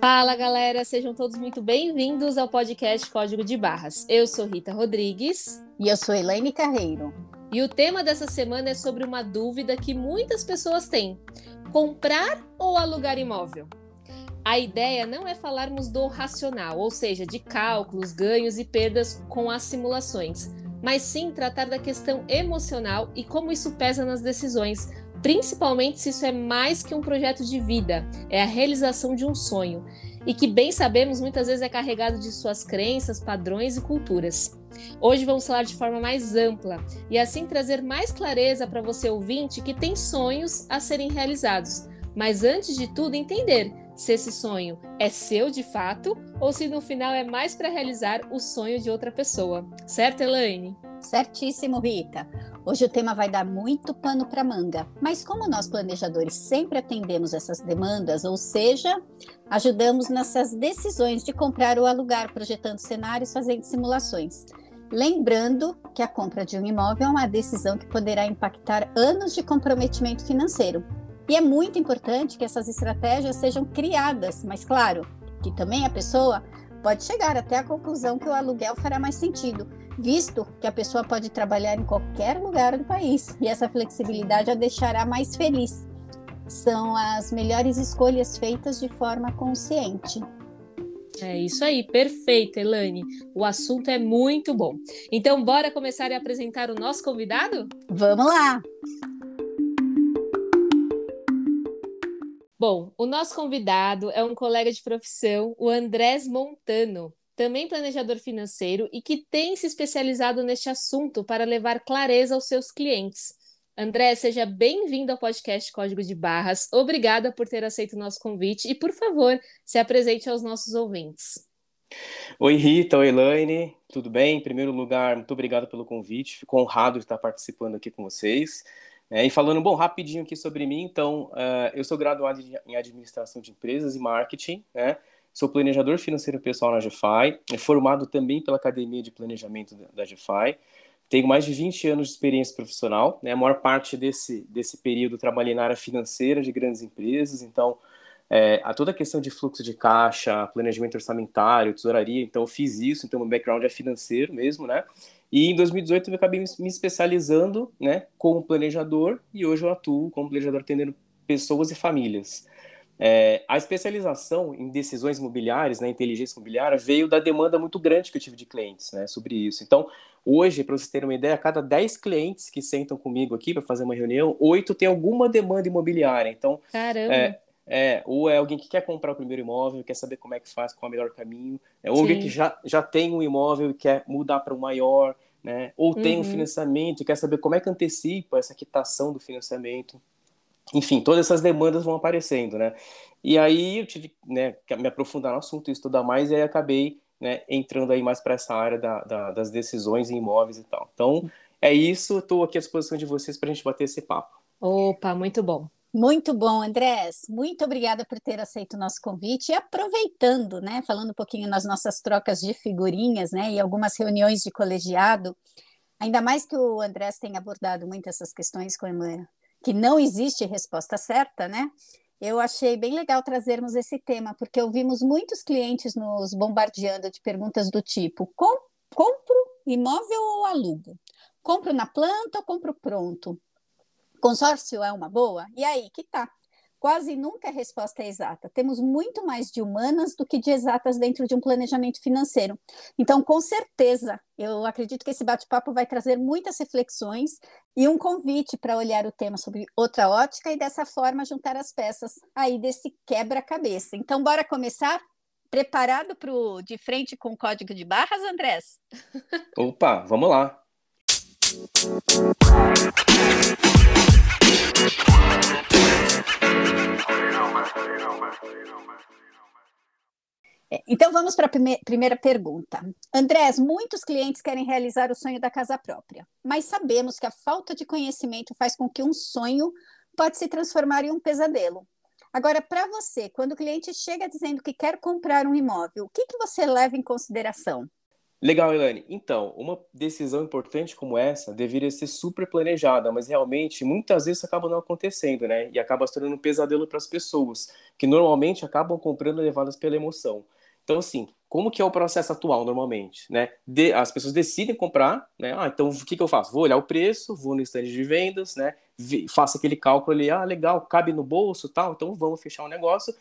Fala galera, sejam todos muito bem-vindos ao podcast Código de Barras. Eu sou Rita Rodrigues. E eu sou Elaine Carreiro. E o tema dessa semana é sobre uma dúvida que muitas pessoas têm: comprar ou alugar imóvel? A ideia não é falarmos do racional, ou seja, de cálculos, ganhos e perdas com as simulações, mas sim tratar da questão emocional e como isso pesa nas decisões, principalmente se isso é mais que um projeto de vida, é a realização de um sonho, e que bem sabemos muitas vezes é carregado de suas crenças, padrões e culturas. Hoje vamos falar de forma mais ampla e assim trazer mais clareza para você ouvinte que tem sonhos a serem realizados, mas antes de tudo entender se esse sonho é seu de fato ou se no final é mais para realizar o sonho de outra pessoa. Certo, Elaine? Certíssimo, Rita. Hoje o tema vai dar muito pano para manga, mas como nós planejadores sempre atendemos essas demandas, ou seja, ajudamos nessas decisões de comprar ou alugar, projetando cenários, fazendo simulações. Lembrando que a compra de um imóvel é uma decisão que poderá impactar anos de comprometimento financeiro. E é muito importante que essas estratégias sejam criadas, mas claro, que também a pessoa pode chegar até a conclusão que o aluguel fará mais sentido visto que a pessoa pode trabalhar em qualquer lugar do país e essa flexibilidade a deixará mais feliz. São as melhores escolhas feitas de forma consciente. É isso aí, perfeito, Elane. O assunto é muito bom. Então, bora começar a apresentar o nosso convidado? Vamos lá! Bom, o nosso convidado é um colega de profissão, o Andrés Montano também planejador financeiro e que tem se especializado neste assunto para levar clareza aos seus clientes. André, seja bem-vindo ao podcast Código de Barras. Obrigada por ter aceito o nosso convite e, por favor, se apresente aos nossos ouvintes. Oi, Rita, oi, Elaine, tudo bem? Em primeiro lugar, muito obrigado pelo convite, fico honrado de estar participando aqui com vocês. É, e falando, bom, rapidinho aqui sobre mim, então, uh, eu sou graduado em Administração de Empresas e Marketing, né? Sou planejador financeiro pessoal na GFI, é formado também pela Academia de Planejamento da GFI. Tenho mais de 20 anos de experiência profissional, né? A maior parte desse, desse período trabalhei na área financeira de grandes empresas, então é, a toda a questão de fluxo de caixa, planejamento orçamentário, tesouraria, então eu fiz isso, então meu background é financeiro mesmo, né? E em 2018 eu acabei me especializando, né, como planejador e hoje eu atuo como planejador atendendo pessoas e famílias. É, a especialização em decisões imobiliárias, na né, inteligência imobiliária, veio da demanda muito grande que eu tive de clientes né, sobre isso. Então, hoje, para vocês terem uma ideia, a cada 10 clientes que sentam comigo aqui para fazer uma reunião, 8 tem alguma demanda imobiliária. Então, Caramba! É, é, ou é alguém que quer comprar o primeiro imóvel, quer saber como é que faz, qual é o melhor caminho, é, ou alguém que já, já tem um imóvel e quer mudar para um maior, né? ou tem uhum. um financiamento e quer saber como é que antecipa essa quitação do financiamento enfim, todas essas demandas vão aparecendo, né? E aí eu tive né, que me aprofundar no assunto, estudar mais, e aí acabei né, entrando aí mais para essa área da, da, das decisões em imóveis e tal. Então, é isso, estou aqui à disposição de vocês para a gente bater esse papo. Opa, muito bom. Muito bom, Andrés. Muito obrigada por ter aceito o nosso convite. E aproveitando, né, falando um pouquinho nas nossas trocas de figurinhas, né, e algumas reuniões de colegiado, ainda mais que o Andrés tem abordado muito essas questões como que não existe resposta certa, né? Eu achei bem legal trazermos esse tema, porque ouvimos muitos clientes nos bombardeando de perguntas do tipo: Com, compro imóvel ou alugo? Compro na planta ou compro pronto? Consórcio é uma boa? E aí, que tá? Quase nunca a resposta é exata. Temos muito mais de humanas do que de exatas dentro de um planejamento financeiro. Então, com certeza, eu acredito que esse bate-papo vai trazer muitas reflexões e um convite para olhar o tema sobre outra ótica e dessa forma juntar as peças aí desse quebra-cabeça. Então, bora começar? Preparado para o de frente com o código de barras, Andrés? Opa, vamos lá. É, então vamos para a prime primeira pergunta. Andrés, muitos clientes querem realizar o sonho da casa própria, mas sabemos que a falta de conhecimento faz com que um sonho pode se transformar em um pesadelo. Agora, para você, quando o cliente chega dizendo que quer comprar um imóvel, o que, que você leva em consideração? Legal, Elane. Então, uma decisão importante como essa deveria ser super planejada, mas realmente muitas vezes acaba não acontecendo, né? E acaba se tornando um pesadelo para as pessoas, que normalmente acabam comprando levadas pela emoção. Então, assim, como que é o processo atual normalmente, né? De, as pessoas decidem comprar, né? Ah, então o que, que eu faço? Vou olhar o preço, vou no estande de vendas, né? faço aquele cálculo ali, ah, legal, cabe no bolso, tal, então vamos fechar o um negócio.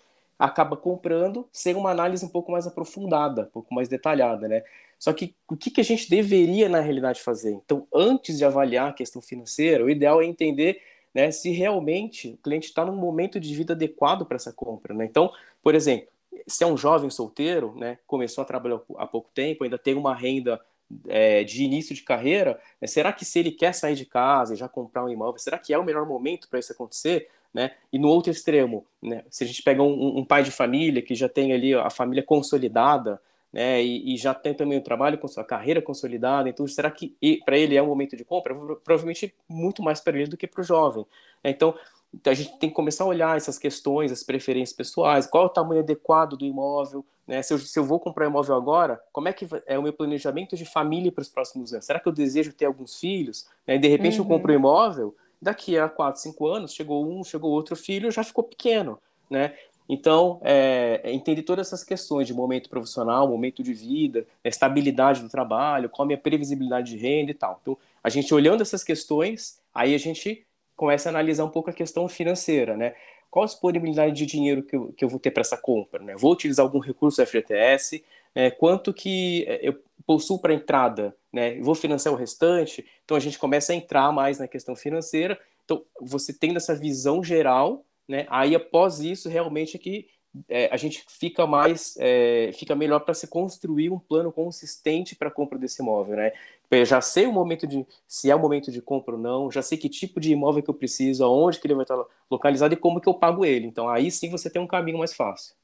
Acaba comprando sem uma análise um pouco mais aprofundada, um pouco mais detalhada, né? Só que o que, que a gente deveria, na realidade, fazer? Então, antes de avaliar a questão financeira, o ideal é entender né, se realmente o cliente está num momento de vida adequado para essa compra. Né? Então, por exemplo, se é um jovem solteiro, né, começou a trabalhar há pouco tempo, ainda tem uma renda é, de início de carreira, né, será que se ele quer sair de casa e já comprar um imóvel, será que é o melhor momento para isso acontecer? Né? E no outro extremo, né, se a gente pega um, um, pai de família que já tem ali a família consolidada, né, e, e, já tem também o trabalho, a carreira consolidada, então será que para ele é um momento de compra? Provavelmente muito mais para ele do que para o jovem. Né? Então, então, a gente tem que começar a olhar essas questões, as preferências pessoais, qual é o tamanho adequado do imóvel, né? Se eu, se eu vou comprar um imóvel agora, como é que é o meu planejamento de família para os próximos anos? Será que eu desejo ter alguns filhos? Né? E de repente uhum. eu compro um imóvel, daqui a 4, 5 anos, chegou um, chegou outro filho, já ficou pequeno, né? Então, é, é, entender todas essas questões de momento profissional, momento de vida, estabilidade do trabalho, qual a minha previsibilidade de renda e tal. Então, a gente olhando essas questões, aí a gente começa a analisar um pouco a questão financeira, né? Qual a disponibilidade de dinheiro que eu, que eu vou ter para essa compra? Né? Vou utilizar algum recurso do FGTS? Né? Quanto que é, eu possuo para entrada? Né? Vou financiar o restante? Então a gente começa a entrar mais na questão financeira. Então você tendo essa visão geral, né? Aí após isso realmente é que é, a gente fica mais, é, fica melhor para se construir um plano consistente para a compra desse imóvel, né? Eu já sei o momento de, se é o momento de compra ou não, já sei que tipo de imóvel que eu preciso, aonde que ele vai estar localizado e como que eu pago ele. Então aí sim você tem um caminho mais fácil.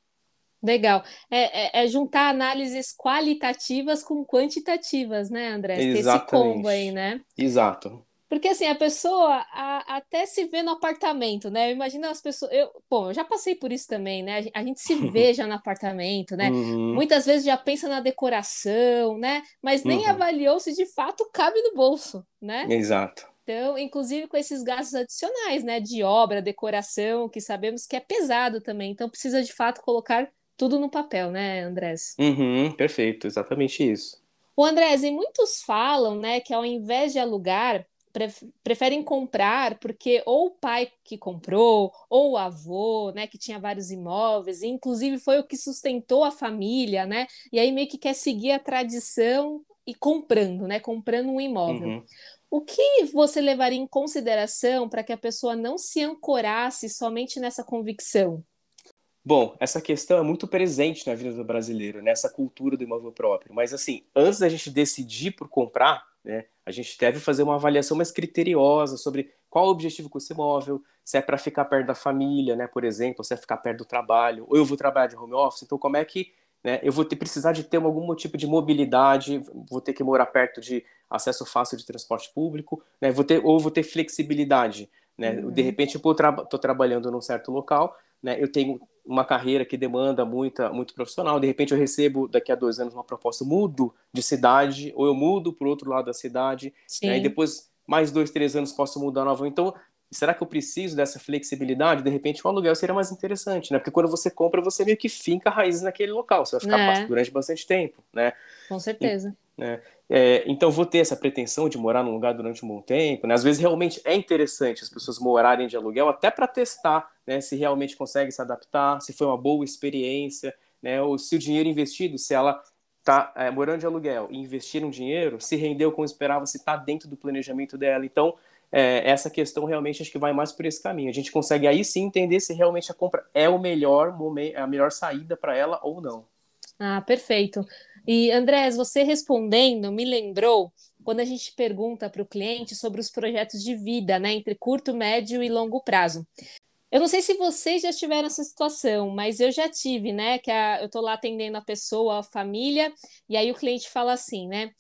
Legal. É, é, é juntar análises qualitativas com quantitativas, né, André? Exatamente. Esse combo aí, né? Exato. Porque assim, a pessoa a, até se vê no apartamento, né? Imagina as pessoas. Eu, bom, eu já passei por isso também, né? A gente se vê já no apartamento, né? Uhum. Muitas vezes já pensa na decoração, né? Mas nem uhum. avaliou se de fato cabe no bolso, né? Exato. Então, inclusive com esses gastos adicionais, né? De obra, decoração, que sabemos que é pesado também. Então, precisa de fato colocar tudo no papel, né, Andrés? Uhum, perfeito, exatamente isso. O Andrés, e muitos falam, né, que ao invés de alugar, preferem comprar porque ou o pai que comprou, ou o avô, né, que tinha vários imóveis, e inclusive foi o que sustentou a família, né? E aí meio que quer seguir a tradição e comprando, né, comprando um imóvel. Uhum. O que você levaria em consideração para que a pessoa não se ancorasse somente nessa convicção? Bom, essa questão é muito presente na vida do brasileiro, nessa né? cultura do imóvel próprio. Mas assim, antes da gente decidir por comprar, né, a gente deve fazer uma avaliação mais criteriosa sobre qual o objetivo com esse imóvel, se é para ficar perto da família, né, por exemplo, se é ficar perto do trabalho, ou eu vou trabalhar de home office, então como é que né, eu vou ter, precisar de ter algum tipo de mobilidade, vou ter que morar perto de acesso fácil de transporte público, né, vou ter, ou vou ter flexibilidade, né, uhum. de repente eu estou tra trabalhando num certo local, né, eu tenho uma carreira que demanda muita, muito profissional, de repente eu recebo daqui a dois anos uma proposta, mudo de cidade, ou eu mudo para o outro lado da cidade, né, e depois mais dois, três anos posso mudar nova. Então, será que eu preciso dessa flexibilidade? De repente, o um aluguel seria mais interessante, né? Porque quando você compra, você meio que finca raízes naquele local, você vai ficar é. durante bastante tempo, né? Com certeza. E, né? É, então, vou ter essa pretensão de morar num lugar durante um bom tempo. Né? Às vezes, realmente é interessante as pessoas morarem de aluguel, até para testar né, se realmente consegue se adaptar, se foi uma boa experiência, né? ou se o dinheiro investido, se ela está é, morando de aluguel e investir um dinheiro, se rendeu como esperava, se está dentro do planejamento dela. Então, é, essa questão realmente acho que vai mais por esse caminho. A gente consegue aí sim entender se realmente a compra é o melhor momento, a melhor saída para ela ou não. Ah, perfeito. E Andrés, você respondendo me lembrou quando a gente pergunta para o cliente sobre os projetos de vida, né, entre curto, médio e longo prazo. Eu não sei se vocês já tiveram essa situação, mas eu já tive, né? Que a, eu estou lá atendendo a pessoa, a família, e aí o cliente fala assim, né?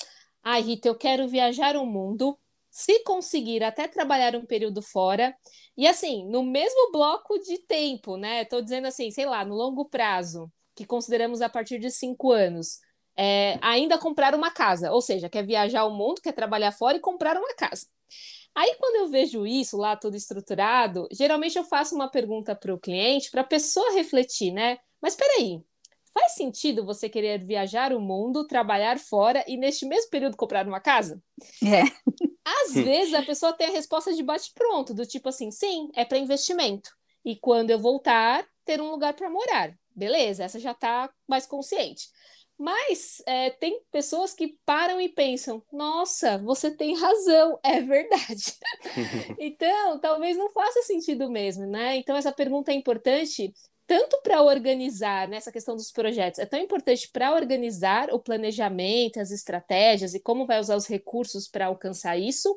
Ah, Rita, eu quero viajar o mundo, se conseguir até trabalhar um período fora, e assim, no mesmo bloco de tempo, né? Estou dizendo assim, sei lá, no longo prazo, que consideramos a partir de cinco anos é, ainda comprar uma casa, ou seja, quer viajar o mundo, quer trabalhar fora e comprar uma casa. Aí, quando eu vejo isso lá tudo estruturado, geralmente eu faço uma pergunta para o cliente, para a pessoa refletir, né? Mas peraí, faz sentido você querer viajar o mundo, trabalhar fora e neste mesmo período comprar uma casa? É. Às vezes a pessoa tem a resposta de bate-pronto, do tipo assim, sim, é para investimento. E quando eu voltar, ter um lugar para morar. Beleza, essa já está mais consciente. Mas é, tem pessoas que param e pensam: nossa, você tem razão, é verdade. então, talvez não faça sentido mesmo, né? Então, essa pergunta é importante tanto para organizar nessa questão dos projetos, é tão importante para organizar o planejamento, as estratégias e como vai usar os recursos para alcançar isso,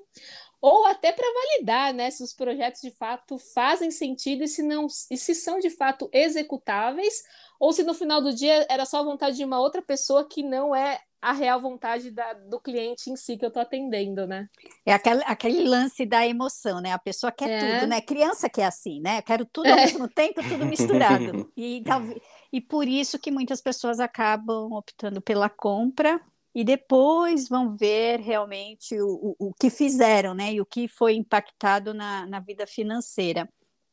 ou até para validar né, se os projetos de fato fazem sentido e se, não, e se são de fato executáveis, ou se no final do dia era só a vontade de uma outra pessoa que não é a real vontade da, do cliente em si que eu estou atendendo, né? É aquele, aquele lance da emoção, né? A pessoa quer é. tudo, né? Criança que é assim, né? Quero tudo ao é. mesmo tempo, tudo misturado. e, e por isso que muitas pessoas acabam optando pela compra e depois vão ver realmente o, o, o que fizeram, né? E o que foi impactado na, na vida financeira.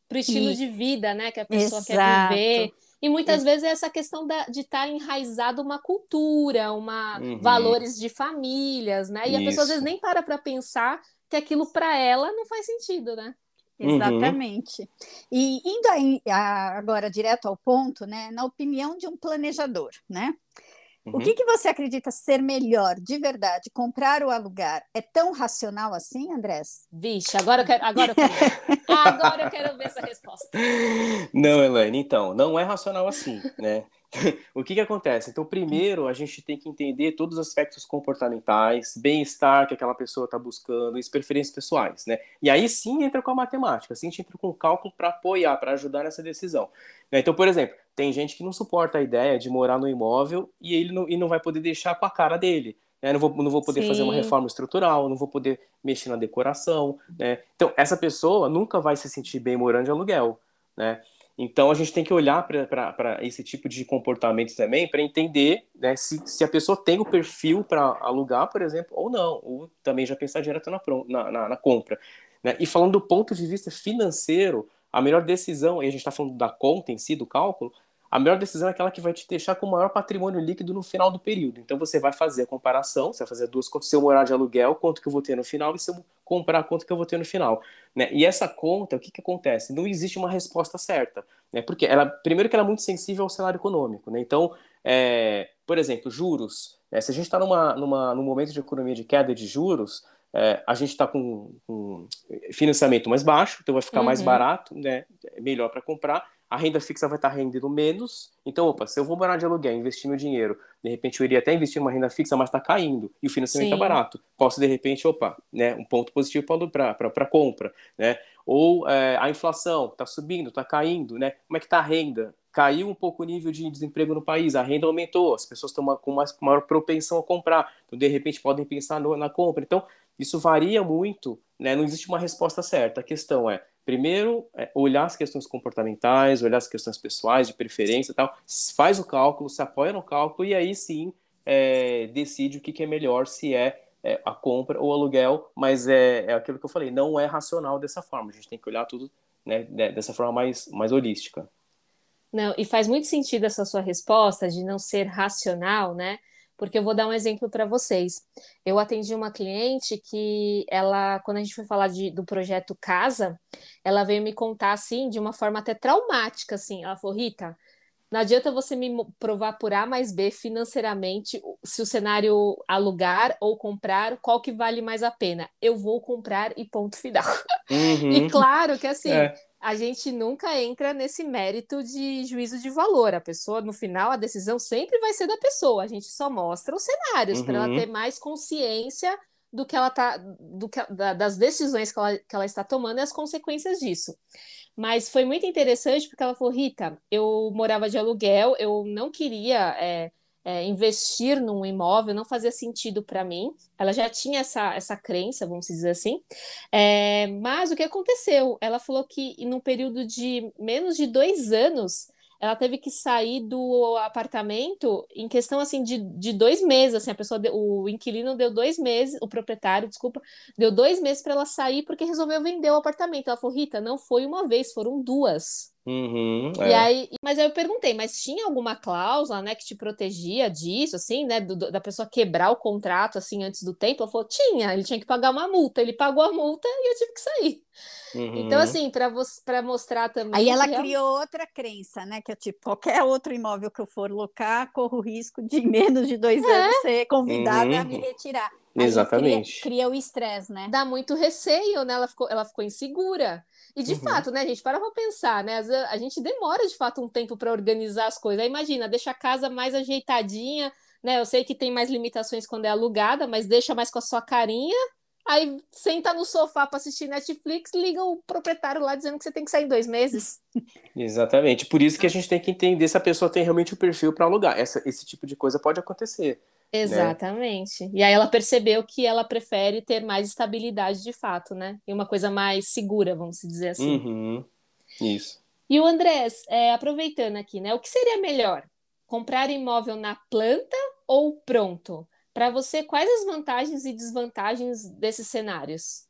Para o estilo e... de vida, né? Que a pessoa Exato. quer viver e muitas vezes é essa questão da, de estar tá enraizado uma cultura, uma uhum. valores de famílias, né? E Isso. a pessoa às vezes nem para para pensar que aquilo para ela não faz sentido, né? Uhum. Exatamente. Uhum. E indo aí, agora direto ao ponto, né? Na opinião de um planejador, né? Uhum. O que, que você acredita ser melhor, de verdade, comprar ou alugar? É tão racional assim, Andrés? Vixe, agora eu quero, agora eu quero, agora eu quero ver essa resposta. Não, Elaine, então, não é racional assim, né? o que, que acontece? Então, primeiro, a gente tem que entender todos os aspectos comportamentais, bem-estar que aquela pessoa está buscando, as preferências pessoais, né? E aí sim entra com a matemática, assim a gente entra com o cálculo para apoiar, para ajudar nessa decisão. Né? Então, por exemplo, tem gente que não suporta a ideia de morar no imóvel e ele não, e não vai poder deixar com a cara dele. Né? Não, vou, não vou poder sim. fazer uma reforma estrutural, não vou poder mexer na decoração, né? Então, essa pessoa nunca vai se sentir bem morando de aluguel, né? Então a gente tem que olhar para esse tipo de comportamento também para entender né, se, se a pessoa tem o perfil para alugar, por exemplo, ou não, ou também já pensar direto na, na, na, na compra. Né? E falando do ponto de vista financeiro, a melhor decisão, e a gente está falando da conta em si, do cálculo, a melhor decisão é aquela que vai te deixar com o maior patrimônio líquido no final do período. Então você vai fazer a comparação, você vai fazer duas contas, se eu morar de aluguel, quanto que eu vou ter no final, e se eu comprar, quanto que eu vou ter no final. Né? E essa conta, o que, que acontece? Não existe uma resposta certa. Né? Porque ela, primeiro que ela é muito sensível ao cenário econômico. Né? Então, é, por exemplo, juros. Né? Se a gente está numa, numa, num momento de economia de queda de juros, é, a gente está com, com, financiamento mais baixo, então vai ficar uhum. mais barato, né? É melhor para comprar a renda fixa vai estar rendendo menos. Então, opa, se eu vou morar de aluguel, investir meu dinheiro, de repente eu iria até investir uma renda fixa, mas está caindo e o financiamento está barato. Posso, de repente, opa, né, um ponto positivo para compra. Né? Ou é, a inflação está subindo, está caindo. Né? Como é que está a renda? Caiu um pouco o nível de desemprego no país, a renda aumentou, as pessoas estão com mais, maior propensão a comprar. Então, de repente, podem pensar no, na compra. Então, isso varia muito, né? não existe uma resposta certa. A questão é, Primeiro, é olhar as questões comportamentais, olhar as questões pessoais, de preferência e tal, faz o cálculo, se apoia no cálculo e aí sim é, decide o que, que, é melhor, se é, é, a compra ou aluguel, mas é, é aquilo que eu falei, não é racional dessa forma, a gente tem que olhar tudo né, dessa forma mais, mais holística. Não, e faz muito sentido essa sua resposta de não ser racional, né? Porque eu vou dar um exemplo para vocês. Eu atendi uma cliente que ela, quando a gente foi falar de, do projeto Casa, ela veio me contar assim, de uma forma até traumática, assim. Ela falou, Rita, não adianta você me provar por A mais B financeiramente se o cenário alugar ou comprar, qual que vale mais a pena. Eu vou comprar e ponto final. Uhum. E claro que assim, é a gente nunca entra nesse mérito de juízo de valor. A pessoa, no final, a decisão sempre vai ser da pessoa. A gente só mostra os cenários uhum. para ela ter mais consciência do que ela tá, do que, da, das decisões que ela, que ela está tomando e as consequências disso. Mas foi muito interessante porque ela falou, Rita, eu morava de aluguel, eu não queria é, é, investir num imóvel não fazia sentido para mim. Ela já tinha essa, essa crença, vamos dizer assim. É, mas o que aconteceu? Ela falou que num período de menos de dois anos ela teve que sair do apartamento em questão assim de, de dois meses. Assim, a pessoa, deu, o inquilino deu dois meses, o proprietário, desculpa, deu dois meses para ela sair porque resolveu vender o apartamento. Ela falou, Rita, não foi uma vez, foram duas. Uhum, e é. aí, mas aí eu perguntei, mas tinha alguma cláusula, né, que te protegia disso, assim, né, do, da pessoa quebrar o contrato assim antes do tempo? Ela falou, tinha, ele tinha que pagar uma multa, ele pagou a multa e eu tive que sair. Uhum. Então, assim, para mostrar também. Aí ela criou outra crença, né? Que é tipo, qualquer outro imóvel que eu for locar, corro o risco de em menos de dois é. anos ser convidada uhum. a me retirar. Aí Exatamente. Cria, cria o estresse, né? Dá muito receio, né? Ela ficou, ela ficou insegura. E de uhum. fato, né, gente, para pra pensar, né? A gente demora de fato um tempo para organizar as coisas. Aí imagina, deixa a casa mais ajeitadinha, né? Eu sei que tem mais limitações quando é alugada, mas deixa mais com a sua carinha Aí senta no sofá para assistir Netflix, liga o proprietário lá dizendo que você tem que sair em dois meses. Exatamente. Por isso que a gente tem que entender se a pessoa tem realmente o perfil para alugar. Essa, esse tipo de coisa pode acontecer. Né? Exatamente. Né? E aí ela percebeu que ela prefere ter mais estabilidade de fato, né? E uma coisa mais segura, vamos dizer assim. Uhum. Isso. E o Andrés, é, aproveitando aqui, né? O que seria melhor? Comprar imóvel na planta ou pronto? Para você, quais as vantagens e desvantagens desses cenários?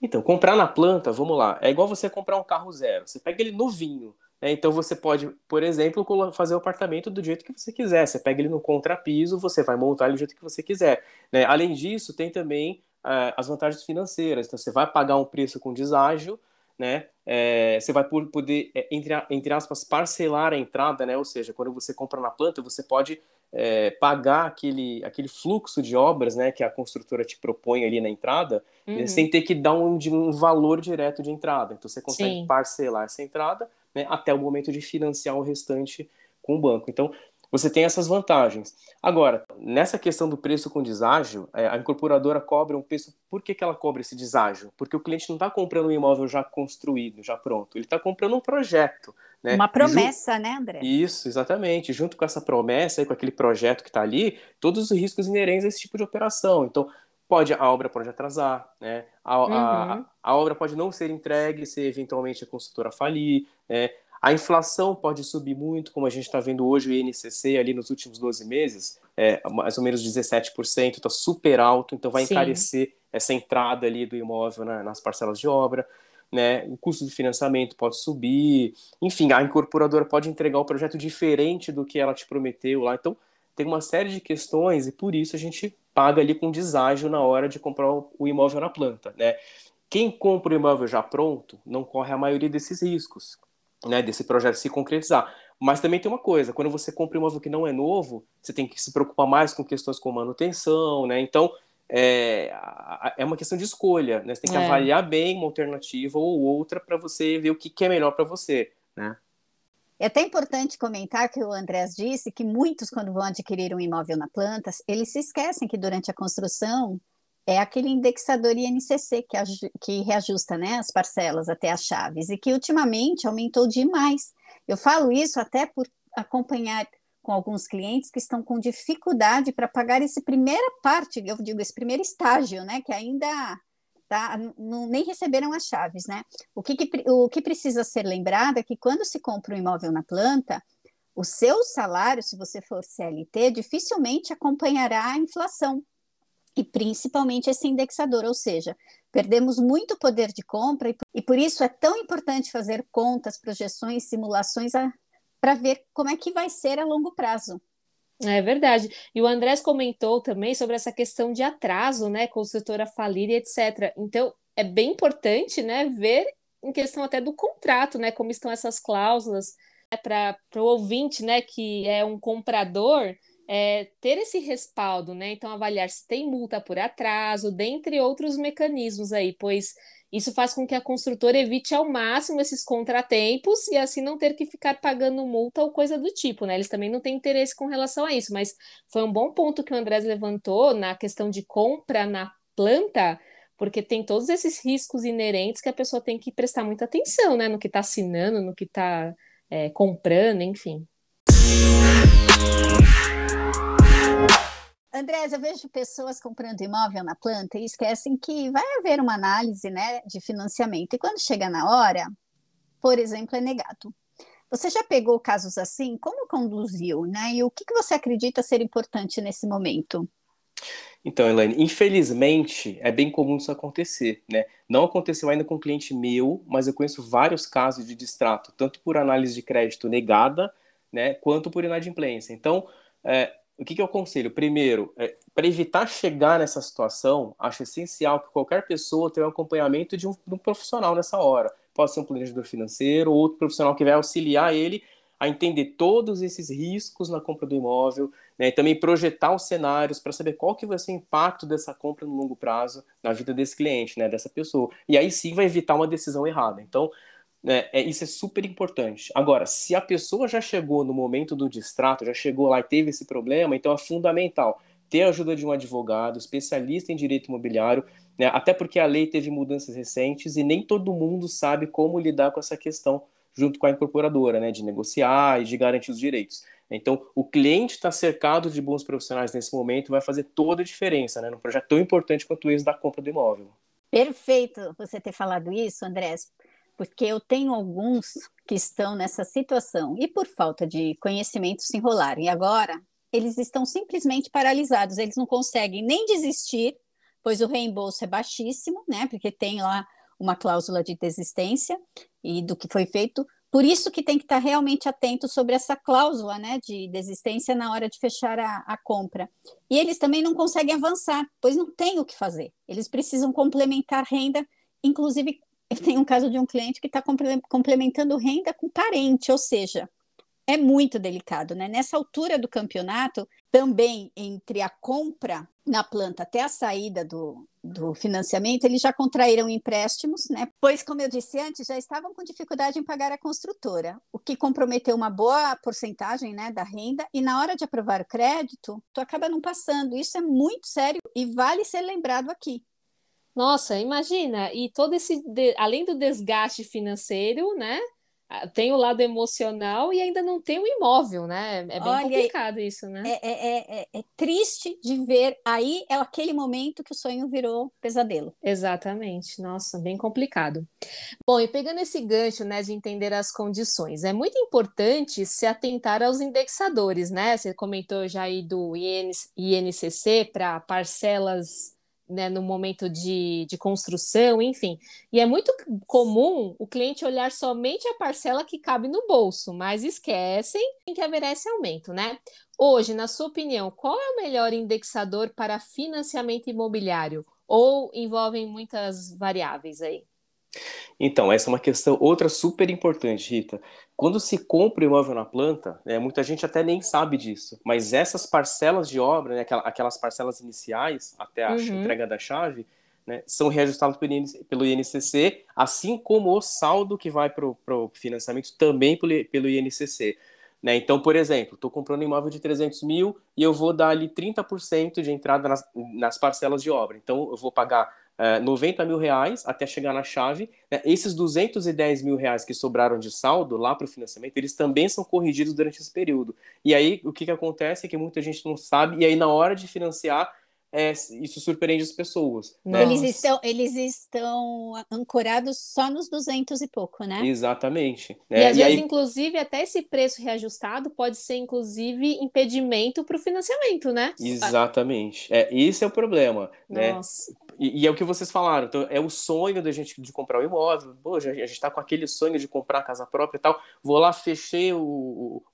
Então, comprar na planta, vamos lá, é igual você comprar um carro zero. Você pega ele novinho. Né? Então, você pode, por exemplo, fazer o apartamento do jeito que você quiser. Você pega ele no contrapiso, você vai montar ele do jeito que você quiser. Né? Além disso, tem também uh, as vantagens financeiras. Então, você vai pagar um preço com deságio, né? É, você vai poder, é, entre, entre aspas, parcelar a entrada, né? Ou seja, quando você compra na planta, você pode é, pagar aquele, aquele fluxo de obras né, que a construtora te propõe ali na entrada, né, uhum. sem ter que dar um, um valor direto de entrada. Então você consegue Sim. parcelar essa entrada né, até o momento de financiar o restante com o banco. Então você tem essas vantagens. Agora, nessa questão do preço com deságio, é, a incorporadora cobra um preço. Por que, que ela cobra esse deságio? Porque o cliente não está comprando um imóvel já construído, já pronto. Ele está comprando um projeto. Né? Uma promessa, né, André? Isso, exatamente. Junto com essa promessa, e com aquele projeto que está ali, todos os riscos inerentes a esse tipo de operação. Então, pode a obra pode atrasar, né? A, uhum. a, a, obra pode não ser entregue se eventualmente a construtora falir, né? A inflação pode subir muito, como a gente está vendo hoje o INCC ali nos últimos 12 meses, é, mais ou menos 17%, está super alto, então vai Sim. encarecer essa entrada ali do imóvel na, nas parcelas de obra. Né, o custo de financiamento pode subir, enfim, a incorporadora pode entregar o projeto diferente do que ela te prometeu lá. Então, tem uma série de questões e por isso a gente paga ali com deságio na hora de comprar o imóvel na planta, né? Quem compra o imóvel já pronto não corre a maioria desses riscos né, desse projeto se concretizar. Mas também tem uma coisa, quando você compra um imóvel que não é novo, você tem que se preocupar mais com questões como manutenção, né? Então, é, é uma questão de escolha, né? Você tem que é. avaliar bem uma alternativa ou outra para você ver o que, que é melhor para você, né? É até importante comentar que o Andrés disse que muitos, quando vão adquirir um imóvel na planta, eles se esquecem que durante a construção é aquele indexador INCC que, que reajusta né, as parcelas até as chaves e que ultimamente aumentou demais. Eu falo isso até por acompanhar com alguns clientes que estão com dificuldade para pagar essa primeira parte, eu digo, esse primeiro estágio, né, que ainda tá, não, nem receberam as chaves, né? O que, que, o que precisa ser lembrado é que quando se compra um imóvel na planta, o seu salário, se você for CLT, dificilmente acompanhará a inflação, e principalmente esse indexador, ou seja, perdemos muito poder de compra e, e por isso é tão importante fazer contas, projeções, simulações para ver como é que vai ser a longo prazo. É verdade. E o Andrés comentou também sobre essa questão de atraso, né, com o setor a falir e etc. Então, é bem importante, né, ver em questão até do contrato, né, como estão essas cláusulas né, para o ouvinte, né, que é um comprador, é, ter esse respaldo, né? Então, avaliar se tem multa por atraso, dentre outros mecanismos aí, pois isso faz com que a construtora evite ao máximo esses contratempos e assim não ter que ficar pagando multa ou coisa do tipo, né? Eles também não têm interesse com relação a isso, mas foi um bom ponto que o Andrés levantou na questão de compra na planta, porque tem todos esses riscos inerentes que a pessoa tem que prestar muita atenção, né? No que está assinando, no que está é, comprando, enfim. Andrés, eu vejo pessoas comprando imóvel na planta e esquecem que vai haver uma análise né, de financiamento. E quando chega na hora, por exemplo, é negado. Você já pegou casos assim? Como conduziu, né? E o que, que você acredita ser importante nesse momento? Então, Elaine, infelizmente é bem comum isso acontecer, né? Não aconteceu ainda com um cliente meu, mas eu conheço vários casos de distrato, tanto por análise de crédito negada, né, quanto por inadimplência. Então, é, o que, que eu aconselho? Primeiro, é, para evitar chegar nessa situação, acho essencial que qualquer pessoa tenha um acompanhamento de um, de um profissional nessa hora. Pode ser um planejador financeiro ou outro profissional que vai auxiliar ele a entender todos esses riscos na compra do imóvel, né, e também projetar os cenários para saber qual que vai ser o impacto dessa compra no longo prazo na vida desse cliente, né, dessa pessoa. E aí sim vai evitar uma decisão errada. Então, né, é, isso é super importante. Agora, se a pessoa já chegou no momento do distrato, já chegou lá e teve esse problema, então é fundamental ter a ajuda de um advogado, especialista em direito imobiliário, né, até porque a lei teve mudanças recentes e nem todo mundo sabe como lidar com essa questão junto com a incorporadora, né, de negociar e de garantir os direitos. Então, o cliente está cercado de bons profissionais nesse momento vai fazer toda a diferença, né, num projeto tão importante quanto esse da compra do imóvel. Perfeito você ter falado isso, Andrés, porque eu tenho alguns que estão nessa situação e por falta de conhecimento se enrolaram. E agora eles estão simplesmente paralisados, eles não conseguem nem desistir, pois o reembolso é baixíssimo, né? Porque tem lá uma cláusula de desistência e do que foi feito. Por isso que tem que estar realmente atento sobre essa cláusula né, de desistência na hora de fechar a, a compra. E eles também não conseguem avançar, pois não tem o que fazer. Eles precisam complementar renda, inclusive eu tenho um caso de um cliente que está complementando renda com parente, ou seja, é muito delicado, né? Nessa altura do campeonato, também entre a compra na planta até a saída do, do financiamento, eles já contraíram empréstimos, né? Pois, como eu disse antes, já estavam com dificuldade em pagar a construtora, o que comprometeu uma boa porcentagem né, da renda, e na hora de aprovar o crédito, tu acaba não passando. Isso é muito sério e vale ser lembrado aqui. Nossa, imagina, e todo esse, além do desgaste financeiro, né? tem o lado emocional e ainda não tem o imóvel, né? É bem Olha, complicado isso, né? É, é, é, é, triste de ver. Aí é aquele momento que o sonho virou pesadelo. Exatamente. Nossa, bem complicado. Bom, e pegando esse gancho, né, de entender as condições, é muito importante se atentar aos indexadores, né? Você comentou já aí do INCC para parcelas né, no momento de, de construção, enfim. E é muito comum o cliente olhar somente a parcela que cabe no bolso, mas esquecem que haverá esse aumento, né? Hoje, na sua opinião, qual é o melhor indexador para financiamento imobiliário? Ou envolvem muitas variáveis aí? Então, essa é uma questão, outra super importante, Rita. Quando se compra o imóvel na planta, né, muita gente até nem sabe disso, mas essas parcelas de obra, né, aquelas parcelas iniciais até a uhum. entrega da chave, né, são reajustadas pelo INCC, assim como o saldo que vai para o financiamento também pelo, pelo INCC. Né? Então, por exemplo, estou comprando um imóvel de 300 mil e eu vou dar ali 30% de entrada nas, nas parcelas de obra. Então, eu vou pagar 90 é, mil reais até chegar na chave. Né? Esses 210 mil reais que sobraram de saldo lá para o financiamento, eles também são corrigidos durante esse período. E aí o que, que acontece é que muita gente não sabe, e aí na hora de financiar, é, isso surpreende as pessoas. Né? Eles, estão, eles estão ancorados só nos 200 e pouco, né? Exatamente. Né? E às e vezes, aí... inclusive, até esse preço reajustado pode ser, inclusive, impedimento para o financiamento, né? Exatamente. É, esse é o problema. Né? Nossa. Né? E, e, é o que vocês falaram, então é o sonho da gente de comprar o um imóvel. Pô, a gente está com aquele sonho de comprar a casa própria e tal. Vou lá, fechei o,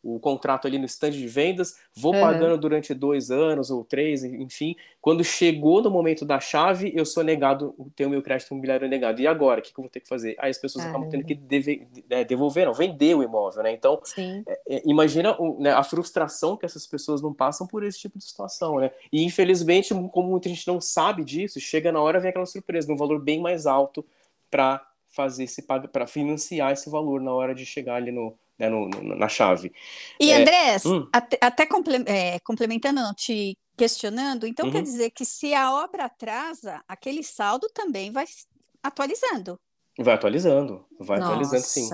o, o contrato ali no stand de vendas, vou uhum. pagando durante dois anos ou três, enfim. Quando chegou no momento da chave, eu sou negado, tenho meu crédito imobiliário negado. E agora, o que, que eu vou ter que fazer? Aí as pessoas ah, acabam tendo que deve, é, devolver, não, vender o imóvel, né? Então, é, é, imagina o, né, a frustração que essas pessoas não passam por esse tipo de situação, né? E infelizmente, como muita gente não sabe disso, chega na hora vem aquela surpresa, um valor bem mais alto para fazer esse para financiar esse valor na hora de chegar ali no, né, no, no na chave. E é, Andrés, hum. até, até comple, é, complementando, não te questionando, então uhum. quer dizer que se a obra atrasa, aquele saldo também vai atualizando. Vai atualizando, vai Nossa. atualizando sim.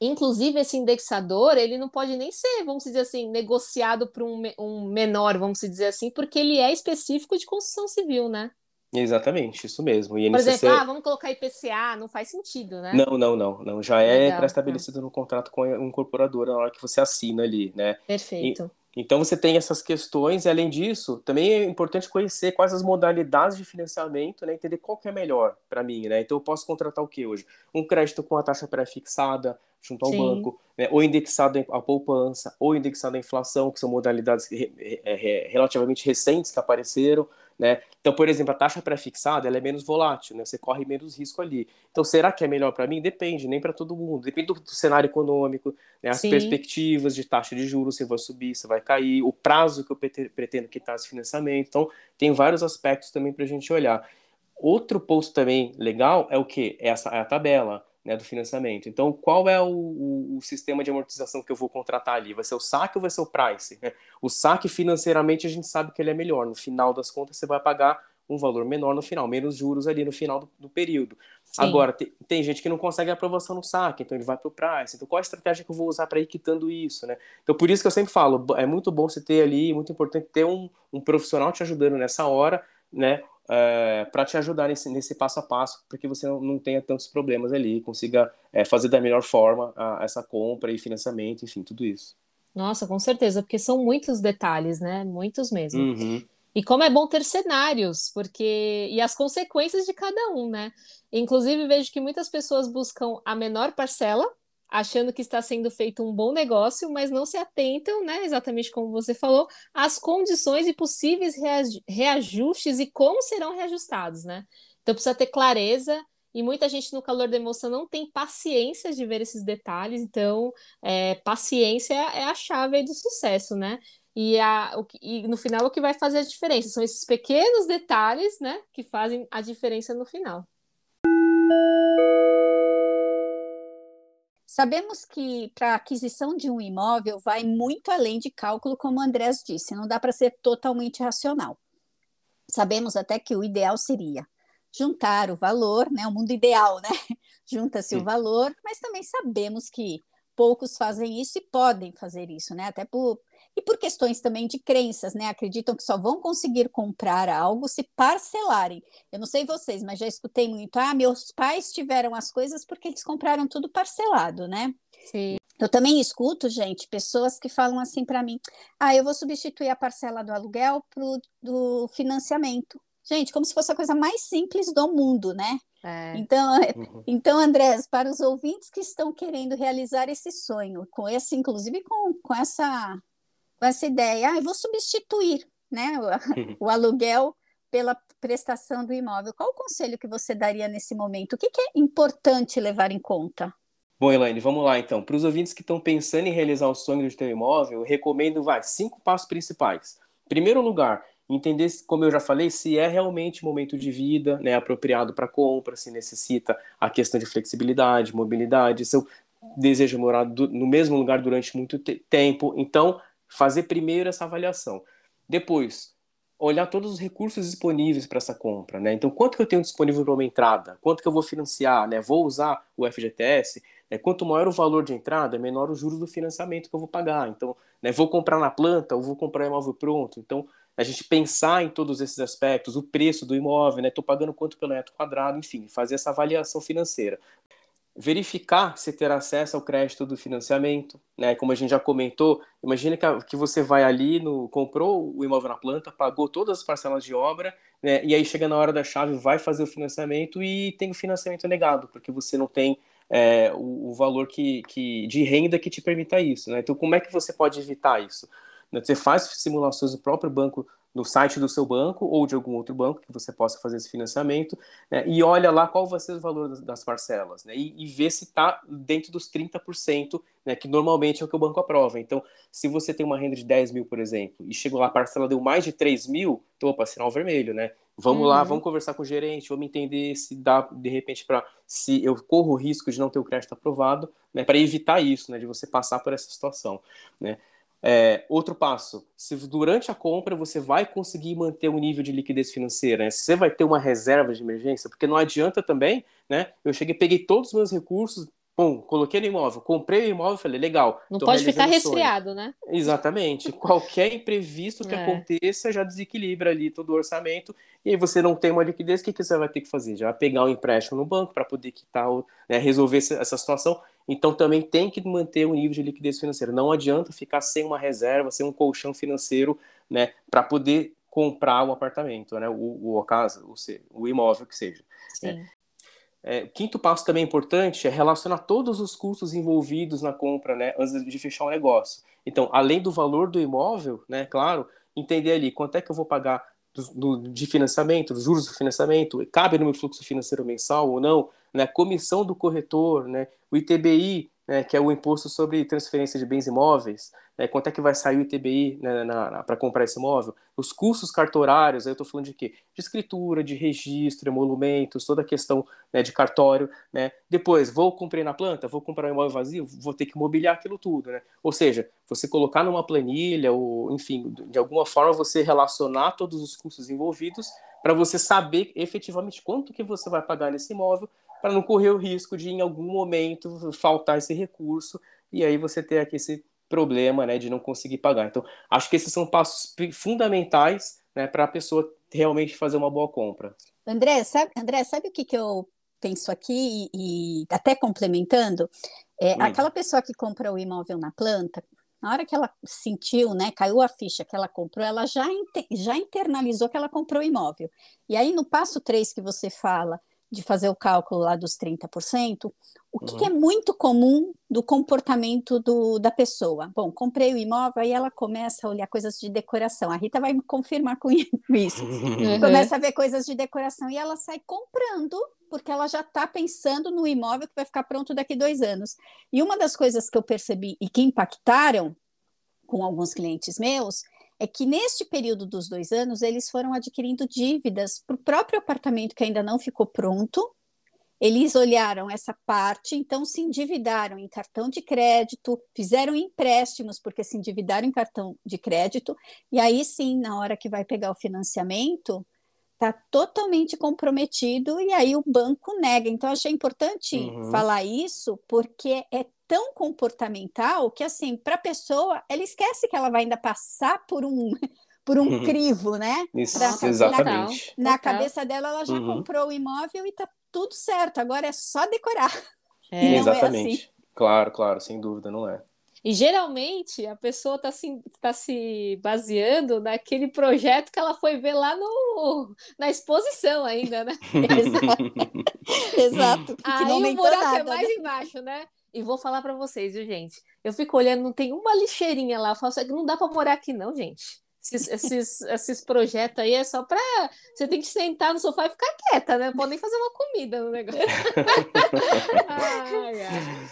Inclusive, esse indexador, ele não pode nem ser, vamos dizer assim, negociado para um, um menor, vamos dizer assim, porque ele é específico de construção civil, né? Exatamente, isso mesmo. E Por exemplo, ah, vamos colocar IPCA, não faz sentido, né? Não, não, não, não. Já é pré-estabelecido no contrato com a incorporadora na hora que você assina ali, né? Perfeito. E, então você tem essas questões, e além disso, também é importante conhecer quais as modalidades de financiamento, né? Entender qual que é melhor para mim, né? Então eu posso contratar o que hoje? Um crédito com a taxa pré-fixada junto ao Sim. banco, né? ou indexado à poupança, ou indexado à inflação, que são modalidades re, re, relativamente recentes que apareceram. Né? Então, por exemplo, a taxa pré-fixada ela é menos volátil, né? você corre menos risco ali. Então, será que é melhor para mim? Depende, nem para todo mundo. Depende do, do cenário econômico, né? as Sim. perspectivas de taxa de juros, se vai subir, se vai cair, o prazo que eu pretendo quitar esse financiamento. Então, tem vários aspectos também para a gente olhar. Outro ponto também legal é o que? Essa é a tabela né, do financiamento. Então, qual é o, o, o, sistema de amortização que eu vou contratar ali? Vai ser o saque ou vai ser o price? Né? O saque, financeiramente, a gente sabe que ele é melhor. No final das contas, você vai pagar um valor menor no final, menos juros ali no final do, do período. Sim. Agora, tem, tem, gente que não consegue aprovação no saque, então ele vai para o price. Então, qual a estratégia que eu vou usar para ir quitando isso? Né? Então, por isso que eu sempre falo, é muito bom você ter ali, muito importante ter um, um profissional te ajudando nessa hora, né? É, para te ajudar nesse, nesse passo a passo, para que você não, não, tenha tantos problemas ali, consiga é, fazer da melhor forma a, essa compra e financiamento, enfim, tudo isso. Nossa, com certeza, porque são muitos detalhes, né? Muitos mesmo. Uhum. E como é bom ter cenários, porque e as consequências de cada um, né? Inclusive vejo que muitas pessoas buscam a menor parcela achando que está sendo feito um bom negócio, mas não se atentam, né, exatamente como você falou, às condições e possíveis reajustes e como serão reajustados, né? Então precisa ter clareza e muita gente no calor da emoção não tem paciência de ver esses detalhes, então é, paciência é a chave do sucesso, né? E, a, o, e no final o que vai fazer a diferença são esses pequenos detalhes, né, que fazem a diferença no final. Sabemos que para a aquisição de um imóvel vai muito além de cálculo, como o Andrés disse, não dá para ser totalmente racional. Sabemos até que o ideal seria juntar o valor, né? O mundo ideal, né? Junta-se o valor, mas também sabemos que poucos fazem isso e podem fazer isso, né? Até por, e por questões também de crenças, né? Acreditam que só vão conseguir comprar algo se parcelarem. Eu não sei vocês, mas já escutei muito: ah, meus pais tiveram as coisas porque eles compraram tudo parcelado, né? Sim. Eu também escuto, gente, pessoas que falam assim para mim: ah, eu vou substituir a parcela do aluguel pro do financiamento. Gente, como se fosse a coisa mais simples do mundo, né? É. Então, uhum. então, Andrés, para os ouvintes que estão querendo realizar esse sonho, com esse, inclusive com, com essa com essa ideia, ah, eu vou substituir né, o, o aluguel pela prestação do imóvel. Qual o conselho que você daria nesse momento? O que, que é importante levar em conta? Bom, Elaine, vamos lá então. Para os ouvintes que estão pensando em realizar o sonho de ter um imóvel, eu recomendo vai, cinco passos principais. Primeiro lugar, entender, como eu já falei, se é realmente momento de vida, né, apropriado para compra, se necessita a questão de flexibilidade, mobilidade, se eu desejo morar do, no mesmo lugar durante muito te tempo. Então, fazer primeiro essa avaliação. Depois, olhar todos os recursos disponíveis para essa compra, né? Então, quanto que eu tenho disponível para uma entrada? Quanto que eu vou financiar, né? Vou usar o FGTS? Né? Quanto maior o valor de entrada, menor os juros do financiamento que eu vou pagar. Então, né, vou comprar na planta ou vou comprar imóvel pronto? Então, a gente pensar em todos esses aspectos, o preço do imóvel, né? Estou pagando quanto pelo metro quadrado, enfim, fazer essa avaliação financeira verificar se ter acesso ao crédito do financiamento, né? Como a gente já comentou, imagine que, que você vai ali no comprou o imóvel na planta, pagou todas as parcelas de obra, né? E aí chega na hora da chave, vai fazer o financiamento e tem o financiamento negado, porque você não tem é, o, o, valor que, que de renda que te permita isso, né? Então como é que você pode evitar isso? Você faz simulações do próprio banco no site do seu banco ou de algum outro banco que você possa fazer esse financiamento né, e olha lá qual vai ser o valor das, das parcelas né, e, e vê se está dentro dos 30%, né, que normalmente é o que o banco aprova. Então, se você tem uma renda de 10 mil, por exemplo, e chegou lá, a parcela deu mais de 3 mil, então, opa, sinal vermelho, né? Vamos uhum. lá, vamos conversar com o gerente, vamos entender se dá, de repente, para se eu corro o risco de não ter o crédito aprovado, né, para evitar isso, né, de você passar por essa situação, né? É, outro passo, se durante a compra você vai conseguir manter um nível de liquidez financeira, né? você vai ter uma reserva de emergência, porque não adianta também, né? Eu cheguei, peguei todos os meus recursos, Bom, coloquei no imóvel, comprei o imóvel, falei, legal. Não pode ficar resfriado, né? Exatamente. Qualquer imprevisto que é. aconteça já desequilibra ali todo o orçamento. E aí você não tem uma liquidez, o que, que você vai ter que fazer? Já vai pegar um empréstimo no banco para poder quitar, né, resolver essa situação. Então também tem que manter o um nível de liquidez financeira. Não adianta ficar sem uma reserva, sem um colchão financeiro, né, para poder comprar o apartamento, né, o, o, casa, o, o imóvel que seja. Né? É, o quinto passo também importante é relacionar todos os custos envolvidos na compra, né, antes de fechar o um negócio. Então, além do valor do imóvel, né, claro, entender ali quanto é que eu vou pagar do, de financiamento, dos juros do financiamento, cabe no meu fluxo financeiro mensal ou não, né, comissão do corretor, né, o ITBI, né, que é o imposto sobre transferência de bens imóveis, né, quanto é que vai sair o ITBI né, para comprar esse imóvel, os custos cartorários, aí eu estou falando de quê? De escritura, de registro, emolumentos, toda a questão né, de cartório, né? Depois, vou comprar na planta, vou comprar um imóvel vazio, vou ter que mobiliar aquilo tudo, né? Ou seja, você colocar numa planilha, ou enfim, de alguma forma você relacionar todos os custos envolvidos para você saber efetivamente quanto que você vai pagar nesse imóvel para não correr o risco de em algum momento faltar esse recurso e aí você ter aqui esse problema né, de não conseguir pagar. Então, acho que esses são passos fundamentais né, para a pessoa realmente fazer uma boa compra. André, sabe, André, sabe o que, que eu penso aqui e, e até complementando? É, aquela pessoa que compra o imóvel na planta, na hora que ela sentiu, né, caiu a ficha que ela comprou, ela já, já internalizou que ela comprou o imóvel. E aí, no passo 3 que você fala, de fazer o cálculo lá dos 30%, o que, uhum. que é muito comum do comportamento do, da pessoa? Bom, comprei o imóvel, aí ela começa a olhar coisas de decoração. A Rita vai me confirmar com isso. Uhum. Começa a ver coisas de decoração e ela sai comprando, porque ela já está pensando no imóvel que vai ficar pronto daqui dois anos. E uma das coisas que eu percebi e que impactaram com alguns clientes meus é que neste período dos dois anos eles foram adquirindo dívidas para o próprio apartamento que ainda não ficou pronto. Eles olharam essa parte, então se endividaram em cartão de crédito, fizeram empréstimos porque se endividaram em cartão de crédito, e aí sim, na hora que vai pegar o financiamento, está totalmente comprometido e aí o banco nega. Então, achei importante uhum. falar isso, porque é tão comportamental que, assim, para a pessoa, ela esquece que ela vai ainda passar por um. Por um uhum. crivo, né? Isso, pra, exatamente. Na, na cabeça dela, ela já uhum. comprou o imóvel e tá tudo certo. Agora é só decorar. É. Exatamente. É assim. Claro, claro, sem dúvida, não é. E geralmente a pessoa está se, tá se baseando naquele projeto que ela foi ver lá no, na exposição ainda, né? Exato. Exato. Aí o buraco é nada, é mais né? embaixo, né? E vou falar para vocês, viu, gente? Eu fico olhando, não tem uma lixeirinha lá. Eu falo assim, não dá para morar aqui, não, gente. Esses, esses, esses projetos aí é só para. Você tem que sentar no sofá e ficar quieta, né? Não pode nem fazer uma comida no negócio. ai, ai.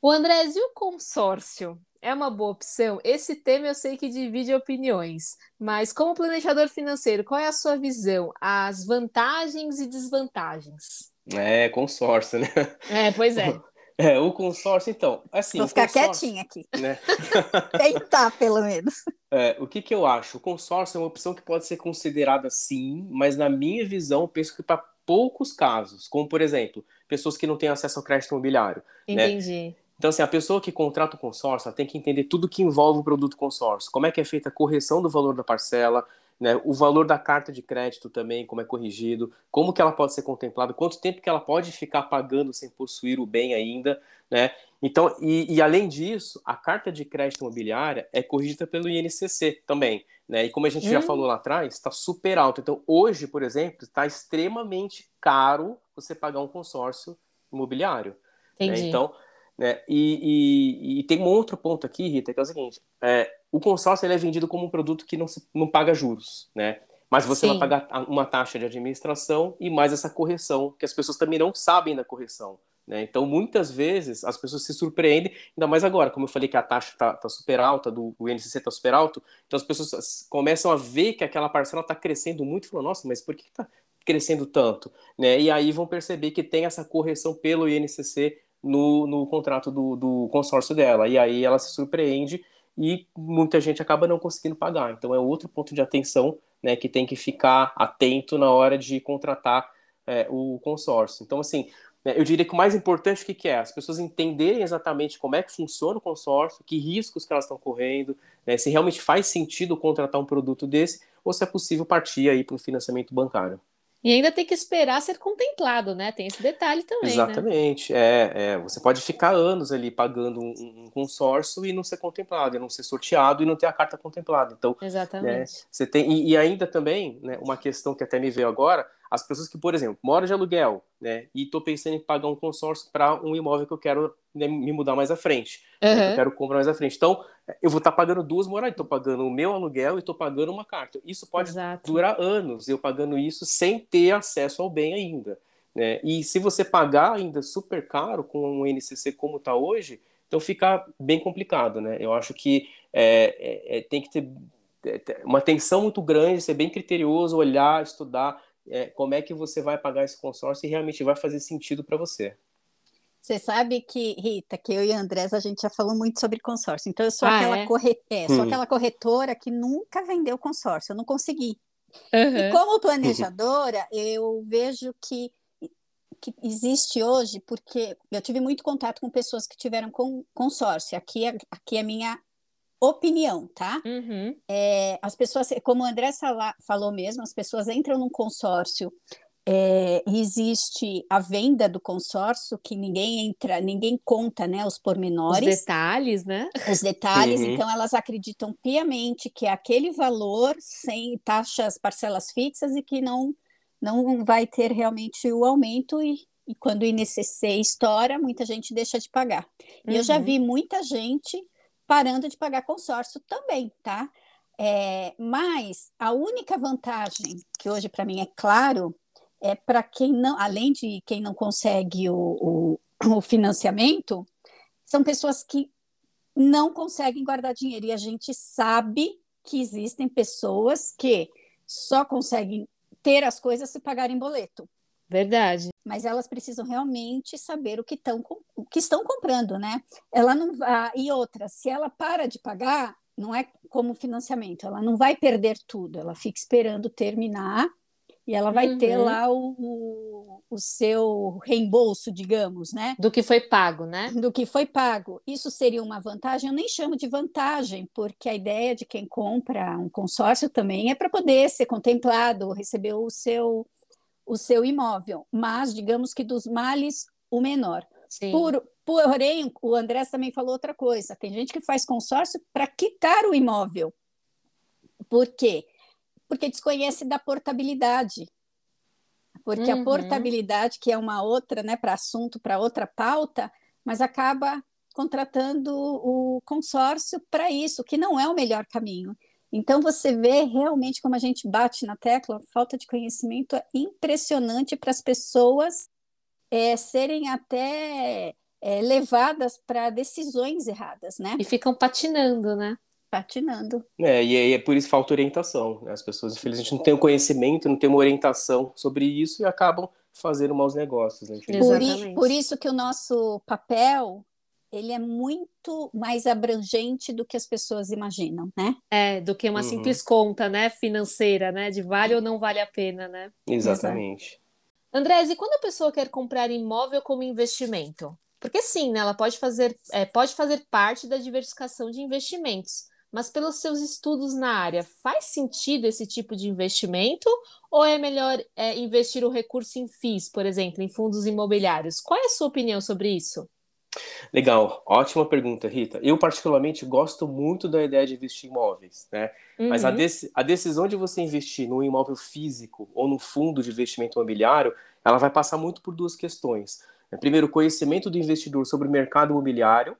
O Andrés, e o consórcio? É uma boa opção? Esse tema eu sei que divide opiniões, mas como planejador financeiro, qual é a sua visão? As vantagens e desvantagens? É, consórcio, né? É, pois é. É, o consórcio, então, assim... Vou ficar quietinha aqui. Né? Tentar, pelo menos. É, o que, que eu acho? O consórcio é uma opção que pode ser considerada sim, mas na minha visão, eu penso que para poucos casos, como, por exemplo, pessoas que não têm acesso ao crédito imobiliário. Né? Entendi. Né? Então, assim, a pessoa que contrata o consórcio, tem que entender tudo que envolve o produto consórcio. Como é que é feita a correção do valor da parcela, né, o valor da carta de crédito também, como é corrigido, como que ela pode ser contemplada, quanto tempo que ela pode ficar pagando sem possuir o bem ainda, né? Então, e, e além disso, a carta de crédito imobiliária é corrigida pelo INCC também, né? E como a gente hum. já falou lá atrás, está super alto. Então, hoje, por exemplo, está extremamente caro você pagar um consórcio imobiliário. Né? Entendi. Né? Então, né? E, e, e, tem um outro ponto aqui, Rita, que é o seguinte: é, o consórcio ele é vendido como um produto que não, se, não paga juros, né? Mas você Sim. vai pagar uma taxa de administração e mais essa correção, que as pessoas também não sabem da correção. Né? Então, muitas vezes, as pessoas se surpreendem, ainda mais agora, como eu falei que a taxa está tá super alta, do o INCC está super alto, então as pessoas começam a ver que aquela parcela está crescendo muito e falam, nossa, mas por que está crescendo tanto? Né? E aí vão perceber que tem essa correção pelo INCC no, no contrato do, do consórcio dela. E aí ela se surpreende e muita gente acaba não conseguindo pagar. Então é outro ponto de atenção né, que tem que ficar atento na hora de contratar é, o consórcio. Então, assim, né, eu diria que o mais importante o que, que é? As pessoas entenderem exatamente como é que funciona o consórcio, que riscos que elas estão correndo, né, se realmente faz sentido contratar um produto desse, ou se é possível partir aí para o financiamento bancário. E ainda tem que esperar ser contemplado, né? Tem esse detalhe também. Né? Exatamente. Né? É, é, você pode ficar anos ali pagando um, um, consórcio e não ser contemplado, e não ser sorteado e não ter a carta contemplada. Então, Exatamente. Né, você tem e, e, ainda também, né, uma questão que até me veio agora, as pessoas que, por exemplo, moram de aluguel, né, e estou pensando em pagar um consórcio para um imóvel que eu quero né, me mudar mais à frente, uhum. né, que eu quero comprar mais à frente. Então, eu vou estar tá pagando duas moradas, estou pagando o meu aluguel e estou pagando uma carta. Isso pode Exato. durar anos, eu pagando isso sem ter acesso ao bem ainda. Né? E se você pagar ainda super caro com um NCC como está hoje, então fica bem complicado, né? Eu acho que é, é, é tem que ter é, uma atenção muito grande, ser bem criterioso, olhar, estudar é, como é que você vai pagar esse consórcio e realmente vai fazer sentido para você. Você sabe que, Rita, que eu e a Andrés, a gente já falou muito sobre consórcio. Então, eu sou, ah, aquela, é? Corre... É, sou hum. aquela corretora que nunca vendeu consórcio, eu não consegui. Uhum. E como planejadora, eu vejo que, que existe hoje, porque eu tive muito contato com pessoas que tiveram com, consórcio. Aqui, é, aqui é minha opinião, tá? Uhum. É, as pessoas, como o André falou mesmo, as pessoas entram num consórcio é, existe a venda do consórcio que ninguém entra, ninguém conta, né, os pormenores. Os detalhes, né? Os detalhes, uhum. então elas acreditam piamente que é aquele valor sem taxas, parcelas fixas e que não não vai ter realmente o aumento e, e quando o INCC estoura, muita gente deixa de pagar. E eu já uhum. vi muita gente parando de pagar consórcio também, tá? É, mas a única vantagem que hoje para mim é claro é para quem não, além de quem não consegue o, o, o financiamento, são pessoas que não conseguem guardar dinheiro. E a gente sabe que existem pessoas que só conseguem ter as coisas se pagarem boleto. Verdade. Mas elas precisam realmente saber o que, tão, o que estão comprando, né? Ela não vai. E outra, se ela para de pagar, não é como financiamento, ela não vai perder tudo, ela fica esperando terminar e ela vai uhum. ter lá o, o, o, seu reembolso, digamos, né? Do que foi pago, né? Do que foi pago. Isso seria uma vantagem? Eu nem chamo de vantagem, porque a ideia de quem compra um consórcio também é para poder ser contemplado, receber o seu, o seu imóvel. Mas, digamos que dos males, o menor. Sim. Por, porém, o André também falou outra coisa: tem gente que faz consórcio para quitar o imóvel. Por quê? Porque desconhece da portabilidade. Porque uhum. a portabilidade, que é uma outra, né, para assunto, para outra pauta, mas acaba contratando o consórcio para isso, que não é o melhor caminho. Então você vê realmente como a gente bate na tecla, falta de conhecimento é impressionante para as pessoas é, serem até é, levadas para decisões erradas, né? E ficam patinando, né? Patinando. É, e é por isso falta orientação. Né? As pessoas, infelizmente, não têm o conhecimento, não têm uma orientação sobre isso e acabam fazendo maus negócios. Né? Por, por, isso que o nosso papel ele é muito mais abrangente do que as pessoas imaginam, né? É, do que uma uhum. simples conta, né, financeira, né, de vale ou não vale a pena, né? Exatamente. Andrés, e quando a pessoa quer comprar imóvel como investimento? Porque sim, né, ela pode fazer, é, pode fazer parte da diversificação de investimentos mas pelos seus estudos na área, faz sentido esse tipo de investimento? Ou é melhor é, investir o recurso em FIIs, por exemplo, em fundos imobiliários? Qual é a sua opinião sobre isso? Legal, ótima pergunta, Rita. Eu, particularmente, gosto muito da ideia de investir em imóveis, né? Uhum. Mas a, uhum. a, decisão de você investir num imóvel físico ou num fundo de investimento imobiliário, ela vai passar muito por duas questões. Primeiro, conhecimento do investidor sobre o mercado imobiliário,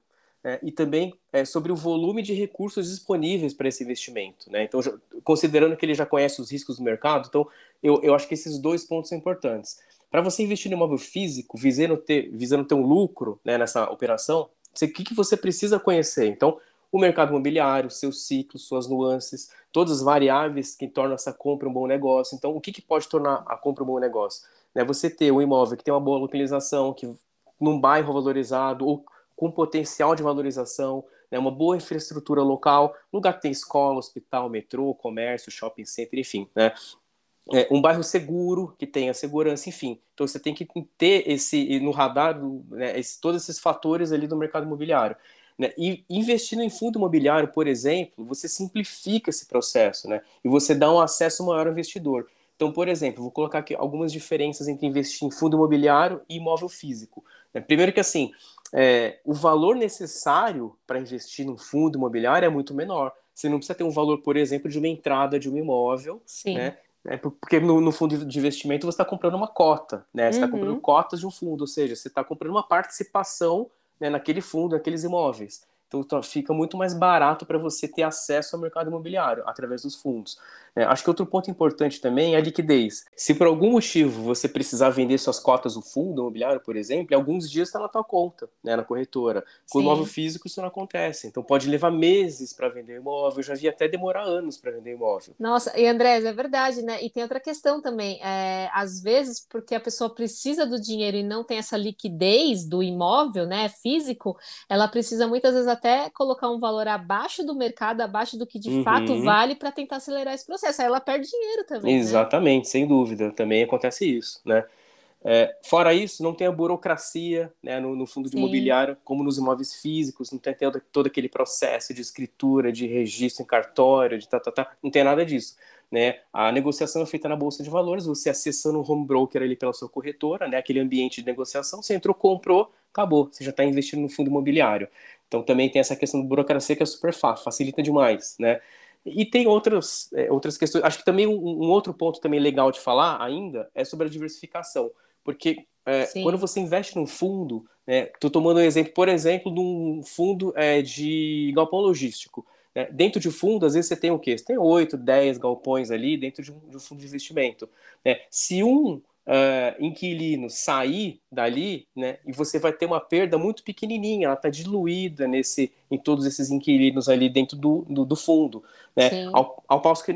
é, e também é, sobre o volume de recursos disponíveis para esse investimento. Né? Então, considerando que ele já conhece os riscos do mercado, então eu, eu acho que esses dois pontos são importantes. Para você investir no imóvel físico, visando ter, visando ter um lucro né, nessa operação, o que, que você precisa conhecer? Então, o mercado imobiliário, seus ciclos, suas nuances, todas as variáveis que tornam essa compra um bom negócio. Então, o que, que pode tornar a compra um bom negócio? Né, você ter um imóvel que tem uma boa localização, que num bairro valorizado, ou com potencial de valorização, né, uma boa infraestrutura local, lugar que tem escola, hospital, metrô, comércio, shopping center, enfim, né? é, um bairro seguro, que tenha segurança, enfim. Então você tem que ter esse no radar né, esse, todos esses fatores ali do mercado imobiliário. Né? E investindo em fundo imobiliário, por exemplo, você simplifica esse processo, né? E você dá um acesso maior ao investidor. Então, por exemplo, vou colocar aqui algumas diferenças entre investir em fundo imobiliário e imóvel físico. Né? Primeiro que assim, é, o valor necessário para investir num fundo imobiliário é muito menor. Você não precisa ter um valor, por exemplo, de uma entrada de um imóvel, Sim. né? É porque no, no, fundo de investimento você está comprando uma cota, né? Você está uhum. comprando cotas de um fundo, ou seja, você está comprando uma participação né, naquele fundo, naqueles imóveis. Então fica muito mais barato para você ter acesso ao mercado imobiliário através dos fundos. É, acho que outro ponto importante também é a liquidez. Se por algum motivo você precisar vender suas cotas do fundo imobiliário, por exemplo, alguns dias está na tua conta, né, na corretora. Com o imóvel físico isso não acontece. Então pode levar meses para vender imóvel. Eu já vi até demorar anos para vender imóvel. Nossa, e André, é verdade, né? E tem outra questão também. É, às vezes, porque a pessoa precisa do dinheiro e não tem essa liquidez do imóvel, né, físico, ela precisa muitas vezes até colocar um valor abaixo do mercado, abaixo do que de uhum. fato vale para tentar acelerar esse processo aí ela perde dinheiro também. Né? Exatamente, né? sem dúvida, também acontece isso, né? É, fora isso, não tem a burocracia né, no, no fundo de imobiliário, como nos imóveis físicos, não tem todo, todo, aquele processo de escritura, de registro em cartório, de tá, tá, tá, não tem nada disso. Né? A negociação é feita na Bolsa de Valores, você acessando o home broker ali pela sua corretora, né, aquele ambiente de negociação, você entrou, comprou, acabou, você já está investindo no fundo imobiliário. Então também tem essa questão da burocracia que é super fácil, facilita demais, né? E tem outras, é, outras questões. Acho que também um, um, outro ponto também legal de falar ainda é sobre a diversificação. Porque é, quando você investe num fundo, né, tô tomando um exemplo, por exemplo, de um fundo é, de galpão logístico. Né? Dentro de fundo, às vezes você tem o quê? Você tem 8, 10 galpões ali dentro de um, de um fundo de investimento. Né? Se um uh, inquilino sair dali, né, e você vai ter uma perda muito pequenininha, ela está diluída nesse, em todos esses inquilinos ali dentro do, do, do fundo, né, ao, ao, passo que,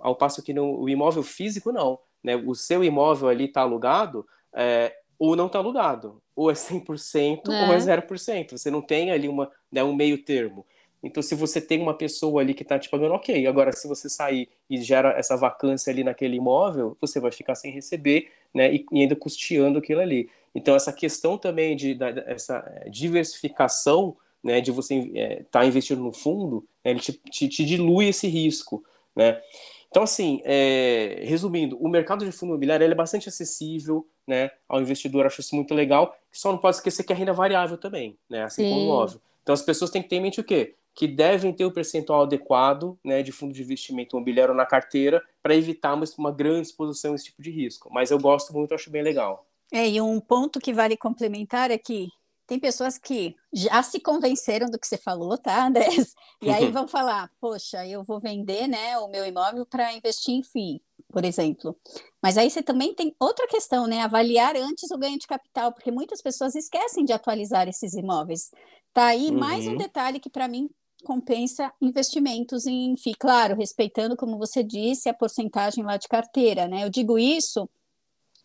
ao passo que no o imóvel físico não, né, o seu imóvel ali está alugado, é, ou não está alugado, ou é 100% é. ou é 0%, você não tem ali uma, né, um meio termo. Então, se você tem uma pessoa ali que está te pagando, ok. Agora, se você sair e gera essa vacância ali naquele imóvel, você vai ficar sem receber, né? E, e ainda custeando aquilo ali. Então, essa questão também de da, essa eh, diversificação, né? De você estar é, tá investindo no fundo, né, ele te, te, te, dilui esse risco, né? Então, assim, é, resumindo, o mercado de fundo imobiliário é bastante acessível, né? Ao investidor, acho isso muito legal. Só não pode esquecer que é renda variável também, né? Assim Sim. como o imóvel. Então, as pessoas têm que ter em mente o quê? Que devem ter o percentual adequado né, de fundo de investimento imobiliário na carteira para evitar uma, uma grande exposição a esse tipo de risco. Mas eu gosto muito, acho bem legal. É, e um ponto que vale complementar é que tem pessoas que já se convenceram do que você falou, tá, Andrés? E aí vão falar, poxa, eu vou vender né, o meu imóvel para investir em FII, por exemplo. Mas aí você também tem outra questão, né? Avaliar antes o ganho de capital, porque muitas pessoas esquecem de atualizar esses imóveis. Tá aí uhum. mais um uhum. detalhe que para mim compensa investimentos em FII, claro, respeitando, como você disse, a porcentagem lá de carteira, né? Eu digo isso,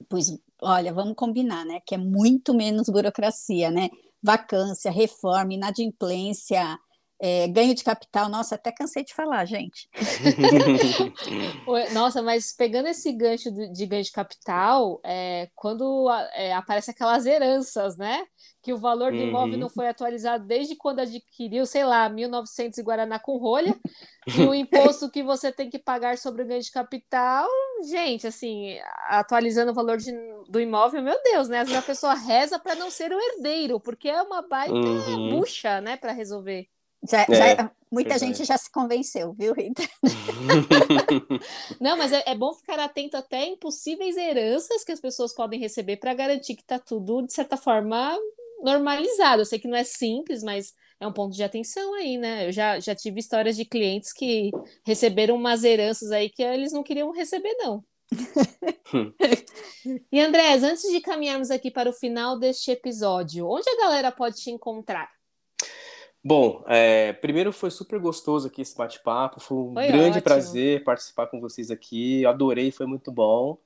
pois, olha, vamos combinar, né? Que é muito menos burocracia, né? Vacância, reforma, inadimplência, é, ganho de capital, nossa, até cansei de falar, gente. nossa, mas pegando esse gancho de, de ganho de capital, é, quando é, aparece aquelas heranças, né? Que o valor do uhum. imóvel não foi atualizado desde quando adquiriu, sei lá, 1900 e Guaraná com rolha, e o imposto que você tem que pagar sobre o ganho de capital, gente, assim, atualizando o valor de, do imóvel, meu Deus, né? Às vezes a pessoa reza para não ser o herdeiro, porque é uma baita uhum. bucha, né, para resolver. Já, é, já, muita gente já se convenceu, viu, Rita? Não, mas é, é, bom ficar atento até em possíveis heranças que as pessoas podem receber para garantir que está tudo, de certa forma, normalizado. Eu sei que não é simples, mas é um ponto de atenção aí, né? Eu já, já tive histórias de clientes que receberam umas heranças aí que eles não queriam receber, não. e Andrés, antes de caminharmos aqui para o final deste episódio, onde a galera pode te encontrar? Bom, é, primeiro foi super gostoso aqui esse bate-papo, foi um foi grande ótimo. prazer participar com vocês aqui, adorei, foi muito bom.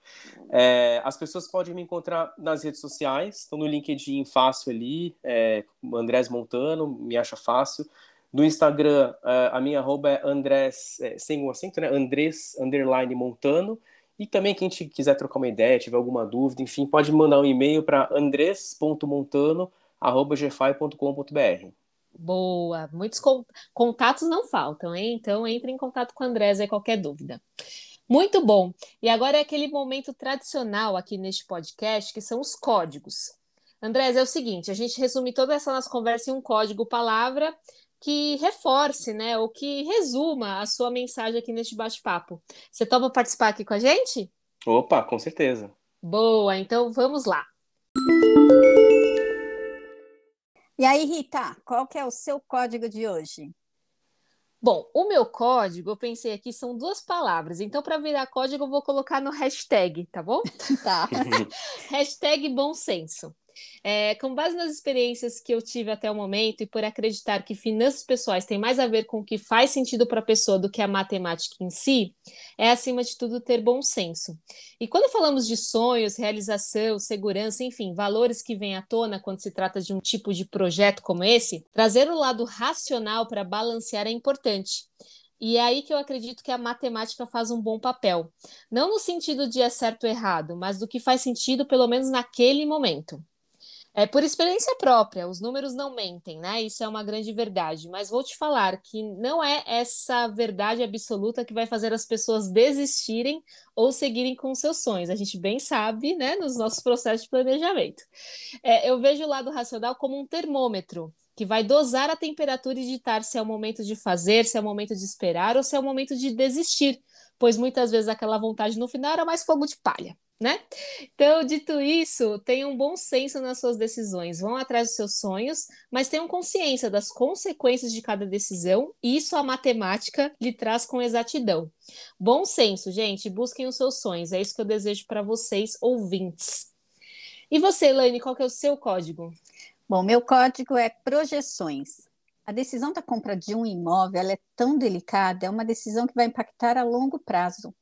É, as pessoas podem me encontrar nas redes sociais, estão no LinkedIn fácil ali, é, Andrés Montano, me acha fácil. No Instagram, a minha arroba é Andrés, sem o acento, né? Andrés, underline Montano. E também quem quiser trocar uma ideia, tiver alguma dúvida, enfim, pode mandar um e-mail para andres.montano@gfi.com.br. Boa, muitos contatos não faltam, hein? Então entre em contato com a Andrés aí qualquer dúvida. Muito bom. E agora é aquele momento tradicional aqui neste podcast, que são os códigos. Andrés, é o seguinte, a gente resume toda essa nossa conversa em um código palavra que reforce, né, ou que resuma a sua mensagem aqui neste bate-papo. Você topa participar aqui com a gente? Opa, com certeza. Boa, então vamos lá. E aí, Rita, qual que é o seu código de hoje? Bom, o meu código, eu pensei aqui, são duas palavras. Então, para virar código, eu vou colocar no hashtag, tá bom? Tá. hashtag bom senso. É, com base nas experiências que eu tive até o momento e por acreditar que finanças pessoais têm mais a ver com o que faz sentido para a pessoa do que a matemática em si, é acima de tudo ter bom senso. E quando falamos de sonhos, realização, segurança, enfim, valores que vêm à tona quando se trata de um tipo de projeto como esse, trazer o lado racional para balancear é importante. E é aí que eu acredito que a matemática faz um bom papel. Não no sentido de é certo ou errado, mas do que faz sentido, pelo menos naquele momento. É por experiência própria, os números não mentem, né? Isso é uma grande verdade. Mas vou te falar que não é essa verdade absoluta que vai fazer as pessoas desistirem ou seguirem com seus sonhos. A gente bem sabe, né, nos nossos processos de planejamento. É, eu vejo o lado racional como um termômetro que vai dosar a temperatura e ditar se é o momento de fazer, se é o momento de esperar ou se é o momento de desistir, pois muitas vezes aquela vontade no final era mais fogo de palha né? Então, dito isso, tenham bom senso nas suas decisões, vão atrás dos seus sonhos, mas tenham consciência das consequências de cada decisão, e isso a matemática lhe traz com exatidão. Bom senso, gente, busquem os seus sonhos, é isso que eu desejo para vocês, ouvintes. E você, Elaine, qual é o seu código? Bom, meu código é projeções. A decisão da compra de um imóvel é tão delicada, é uma decisão que vai impactar a longo prazo.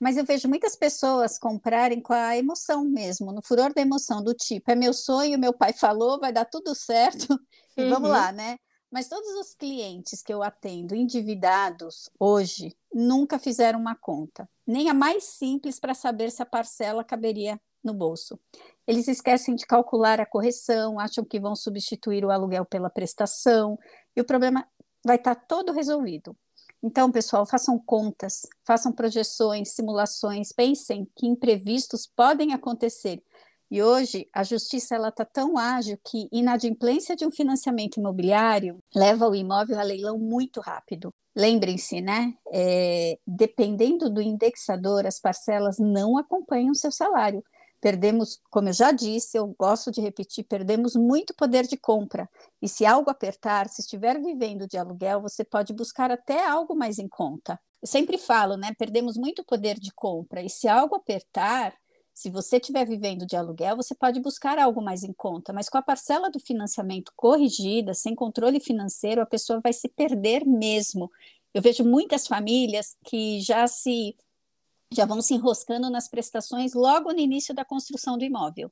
Mas eu vejo muitas pessoas comprarem com a emoção mesmo, no furor da emoção, do tipo, é meu sonho, meu pai falou, vai dar tudo certo, e uhum. vamos lá, né? Mas todos os clientes que eu atendo endividados hoje nunca fizeram uma conta, nem a mais simples para saber se a parcela caberia no bolso. Eles esquecem de calcular a correção, acham que vão substituir o aluguel pela prestação, e o problema vai estar tá todo resolvido. Então, pessoal, façam contas, façam projeções, simulações, pensem que imprevistos podem acontecer. E hoje a justiça ela está tão ágil que inadimplência de um financiamento imobiliário leva o imóvel a leilão muito rápido. Lembrem-se, né? É, dependendo do indexador, as parcelas não acompanham seu salário perdemos, como eu já disse, eu gosto de repetir, perdemos muito poder de compra. E se algo apertar, se estiver vivendo de aluguel, você pode buscar até algo mais em conta. Eu sempre falo, né? Perdemos muito poder de compra. E se algo apertar, se você estiver vivendo de aluguel, você pode buscar algo mais em conta, mas com a parcela do financiamento corrigida, sem controle financeiro, a pessoa vai se perder mesmo. Eu vejo muitas famílias que já se já vão se enroscando nas prestações logo no início da construção do imóvel.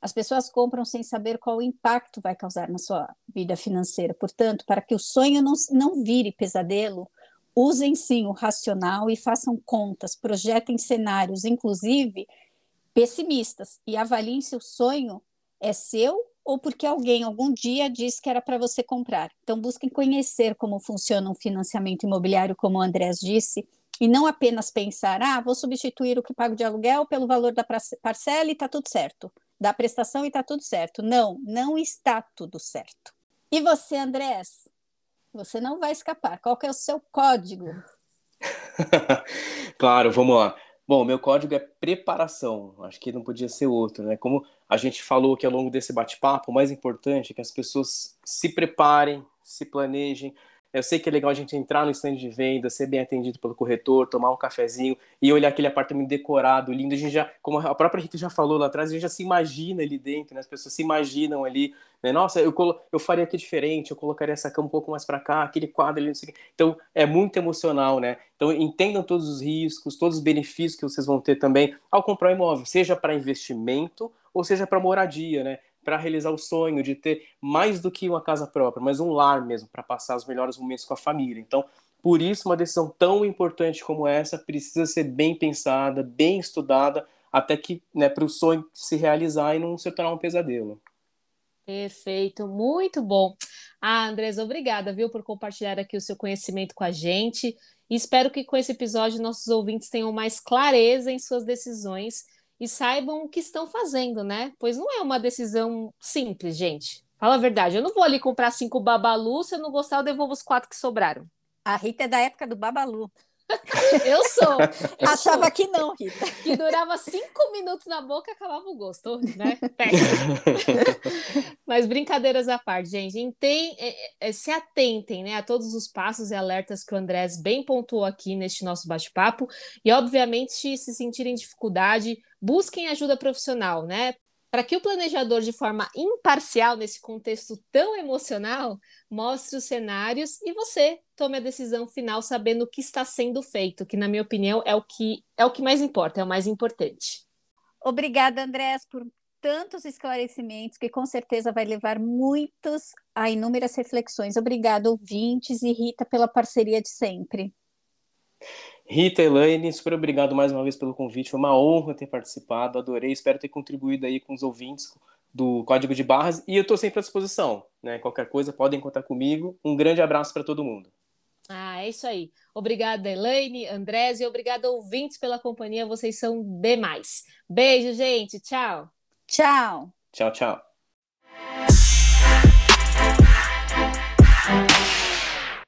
As pessoas compram sem saber qual o impacto vai causar na sua vida financeira. Portanto, para que o sonho não, não vire pesadelo, usem sim o racional e façam contas, projetem cenários, inclusive pessimistas, e avaliem se o sonho é seu ou porque alguém algum dia disse que era para você comprar. Então, busquem conhecer como funciona um financiamento imobiliário, como o Andrés disse, e não apenas pensar, ah, vou substituir o que pago de aluguel pelo valor da parcela e está tudo certo, da prestação e está tudo certo. Não, não está tudo certo. E você, Andrés? Você não vai escapar. Qual é o seu código? claro, vamos lá. Bom, meu código é preparação. Acho que não podia ser outro, né? Como a gente falou aqui ao longo desse bate-papo, o mais importante é que as pessoas se preparem, se planejem, eu sei que é legal a gente entrar no stand de venda, ser bem atendido pelo corretor, tomar um cafezinho e olhar aquele apartamento decorado, lindo. A gente já, como a própria Rita já falou lá atrás, a gente já se imagina ali dentro, né? As pessoas se imaginam ali, né? Nossa, eu, eu faria aqui diferente, eu colocaria essa cama um pouco mais para cá, aquele quadro ali, não sei o quê. Então, é muito emocional, né? Então, entendam todos os riscos, todos os benefícios que vocês vão ter também ao comprar um imóvel, seja para investimento ou seja para moradia, né? Para realizar o sonho de ter mais do que uma casa própria, mas um lar mesmo, para passar os melhores momentos com a família. Então, Por isso, uma decisão tão importante como essa precisa ser bem pensada, bem estudada, até que né, para o sonho se realizar e não se tornar um pesadelo. Perfeito, muito bom. Ah, Andrés, obrigada, viu, por compartilhar aqui o seu conhecimento com a gente. Espero que com esse episódio nossos ouvintes tenham mais clareza em suas decisões e saibam o que estão fazendo, né? Pois não é uma decisão simples, gente. Fala a verdade, eu não vou ali comprar cinco babalu, se eu não gostar, eu devolvo os quatro que sobraram. A Rita é da época do babalu. Eu sou. Eu Achava sou. que não, Rita. Que durava cinco minutos na boca e acabava o gosto, né? Mas brincadeiras à parte, gente. Tem, é, é, se atentem né, a todos os passos e alertas que o Andrés bem pontuou aqui neste nosso bate-papo. E, obviamente, se sentirem dificuldade, busquem ajuda profissional, né? Para que o planejador, de forma imparcial nesse contexto tão emocional, mostre os cenários e você tome a decisão final sabendo o que está sendo feito, que na minha opinião é o que é o que mais importa, é o mais importante. Obrigada, Andrés, por tantos esclarecimentos que com certeza vai levar muitos a inúmeras reflexões. Obrigada, ouvintes e Rita pela parceria de sempre. Rita, Elaine, super obrigado mais uma vez pelo convite. Foi uma honra ter participado, adorei. Espero ter contribuído aí com os ouvintes do Código de Barras e eu estou sempre à disposição. Né? Qualquer coisa, podem contar comigo. Um grande abraço para todo mundo. Ah, é isso aí. Obrigada, Elaine, Andrés, e obrigada, ouvintes, pela companhia. Vocês são demais. Beijo, gente. Tchau. Tchau. Tchau, tchau.